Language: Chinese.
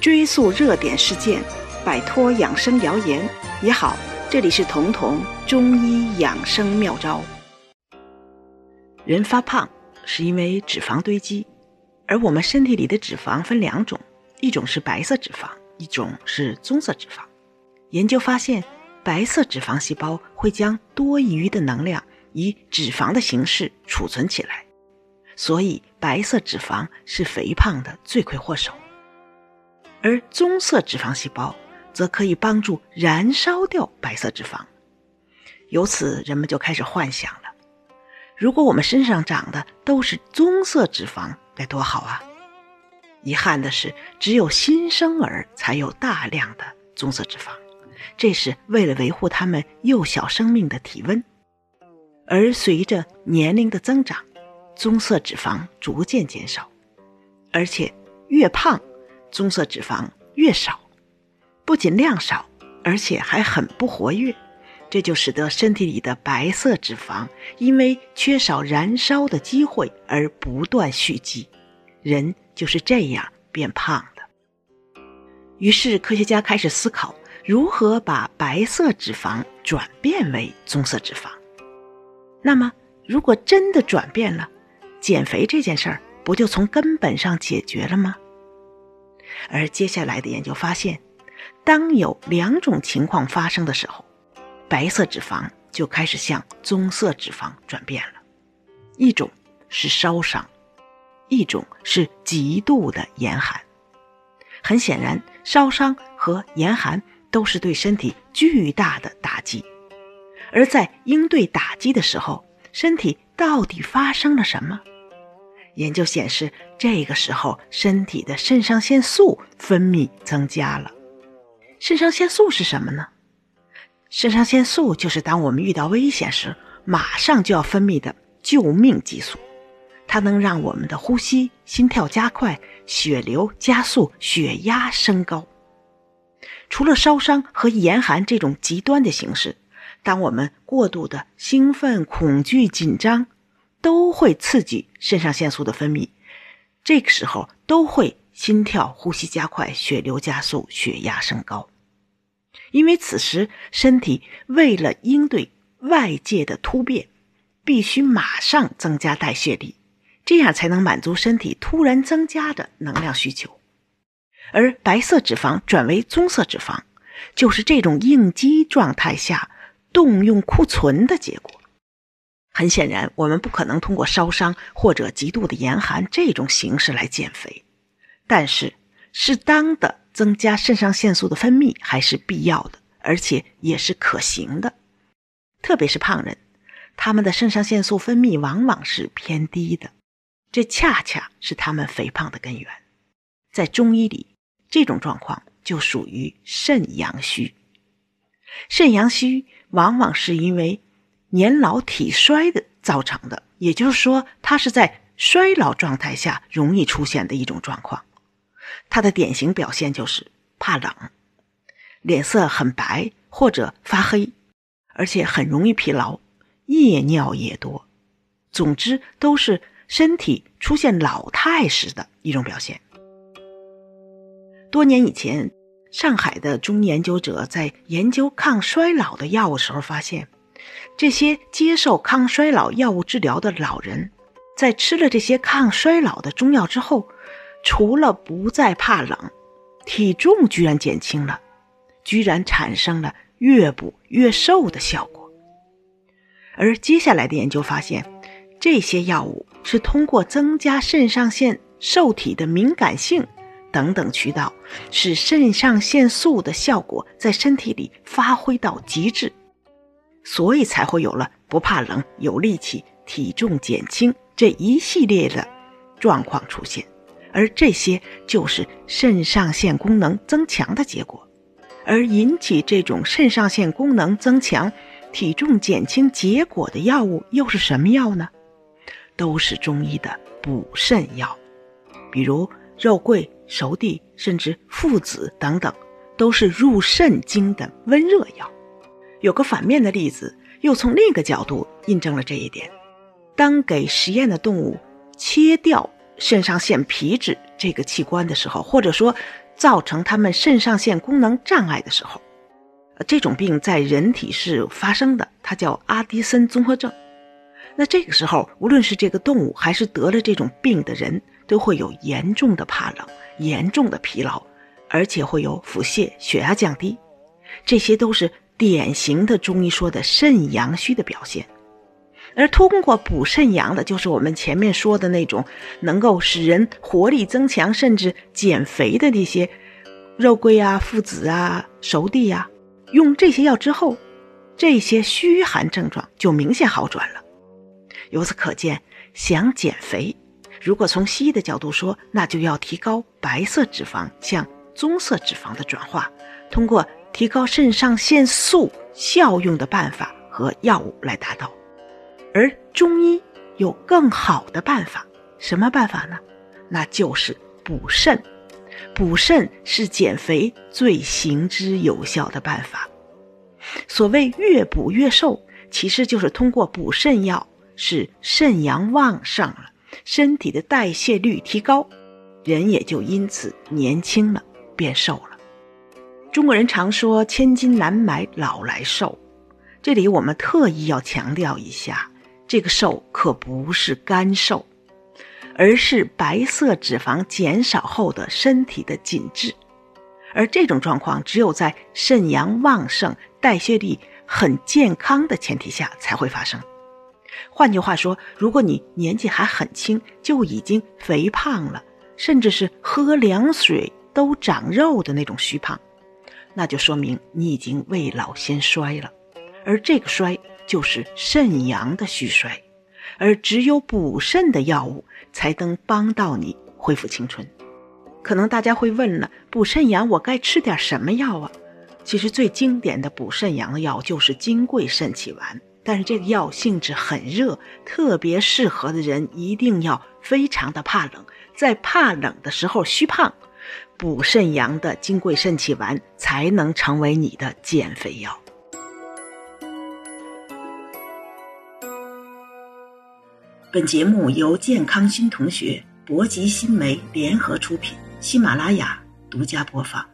追溯热点事件，摆脱养生谣言也好。这里是彤彤中医养生妙招。人发胖是因为脂肪堆积，而我们身体里的脂肪分两种，一种是白色脂肪，一种是棕色脂肪。研究发现，白色脂肪细胞会将多余的能量以脂肪的形式储存起来，所以白色脂肪是肥胖的罪魁祸首。而棕色脂肪细胞则可以帮助燃烧掉白色脂肪，由此人们就开始幻想了：如果我们身上长的都是棕色脂肪，该多好啊！遗憾的是，只有新生儿才有大量的棕色脂肪，这是为了维护他们幼小生命的体温。而随着年龄的增长，棕色脂肪逐渐减少，而且越胖。棕色脂肪越少，不仅量少，而且还很不活跃，这就使得身体里的白色脂肪因为缺少燃烧的机会而不断蓄积，人就是这样变胖的。于是科学家开始思考如何把白色脂肪转变为棕色脂肪。那么，如果真的转变了，减肥这件事儿不就从根本上解决了吗？而接下来的研究发现，当有两种情况发生的时候，白色脂肪就开始向棕色脂肪转变了。一种是烧伤，一种是极度的严寒。很显然，烧伤和严寒都是对身体巨大的打击。而在应对打击的时候，身体到底发生了什么？研究显示，这个时候身体的肾上腺素分泌增加了。肾上腺素是什么呢？肾上腺素就是当我们遇到危险时，马上就要分泌的救命激素。它能让我们的呼吸、心跳加快，血流加速，血压升高。除了烧伤和严寒这种极端的形式，当我们过度的兴奋、恐惧、紧张。都会刺激肾上腺素的分泌，这个时候都会心跳、呼吸加快、血流加速、血压升高。因为此时身体为了应对外界的突变，必须马上增加代谢力，这样才能满足身体突然增加的能量需求。而白色脂肪转为棕色脂肪，就是这种应激状态下动用库存的结果。很显然，我们不可能通过烧伤或者极度的严寒这种形式来减肥，但是适当的增加肾上腺素的分泌还是必要的，而且也是可行的。特别是胖人，他们的肾上腺素分泌往往是偏低的，这恰恰是他们肥胖的根源。在中医里，这种状况就属于肾阳虚。肾阳虚往往是因为。年老体衰的造成的，也就是说，它是在衰老状态下容易出现的一种状况。它的典型表现就是怕冷，脸色很白或者发黑，而且很容易疲劳，夜尿也多。总之，都是身体出现老态时的一种表现。多年以前，上海的中医研究者在研究抗衰老的药物时候发现。这些接受抗衰老药物治疗的老人，在吃了这些抗衰老的中药之后，除了不再怕冷，体重居然减轻了，居然产生了越补越瘦的效果。而接下来的研究发现，这些药物是通过增加肾上腺受体的敏感性等等渠道，使肾上腺素的效果在身体里发挥到极致。所以才会有了不怕冷、有力气、体重减轻这一系列的状况出现，而这些就是肾上腺功能增强的结果。而引起这种肾上腺功能增强、体重减轻结果的药物又是什么药呢？都是中医的补肾药，比如肉桂、熟地，甚至附子等等，都是入肾经的温热药。有个反面的例子，又从另一个角度印证了这一点。当给实验的动物切掉肾上腺皮质这个器官的时候，或者说造成他们肾上腺功能障碍的时候，这种病在人体是发生的，它叫阿迪森综合症。那这个时候，无论是这个动物还是得了这种病的人，都会有严重的怕冷、严重的疲劳，而且会有腹泻、血压降低，这些都是典型的中医说的肾阳虚的表现。而通过补肾阳的，就是我们前面说的那种能够使人活力增强，甚至减肥的那些肉桂啊、附子啊、熟地呀。用这些药之后，这些虚寒症状就明显好转了。由此可见，想减肥，如果从西医的角度说，那就要提高白色脂肪向棕色脂肪的转化，通过提高肾上腺素效用的办法和药物来达到。而中医有更好的办法，什么办法呢？那就是补肾。补肾是减肥最行之有效的办法。所谓越补越瘦，其实就是通过补肾药，使肾阳旺盛了，身体的代谢率提高，人也就因此年轻了，变瘦了。中国人常说“千金难买老来瘦”，这里我们特意要强调一下。这个瘦可不是干瘦，而是白色脂肪减少后的身体的紧致，而这种状况只有在肾阳旺盛、代谢力很健康的前提下才会发生。换句话说，如果你年纪还很轻就已经肥胖了，甚至是喝凉水都长肉的那种虚胖，那就说明你已经未老先衰了，而这个衰。就是肾阳的虚衰，而只有补肾的药物才能帮到你恢复青春。可能大家会问了，补肾阳我该吃点什么药啊？其实最经典的补肾阳的药就是金匮肾气丸，但是这个药性质很热，特别适合的人一定要非常的怕冷，在怕冷的时候虚胖，补肾阳的金匮肾气丸才能成为你的减肥药。本节目由健康新同学、博吉新媒联合出品，喜马拉雅独家播放。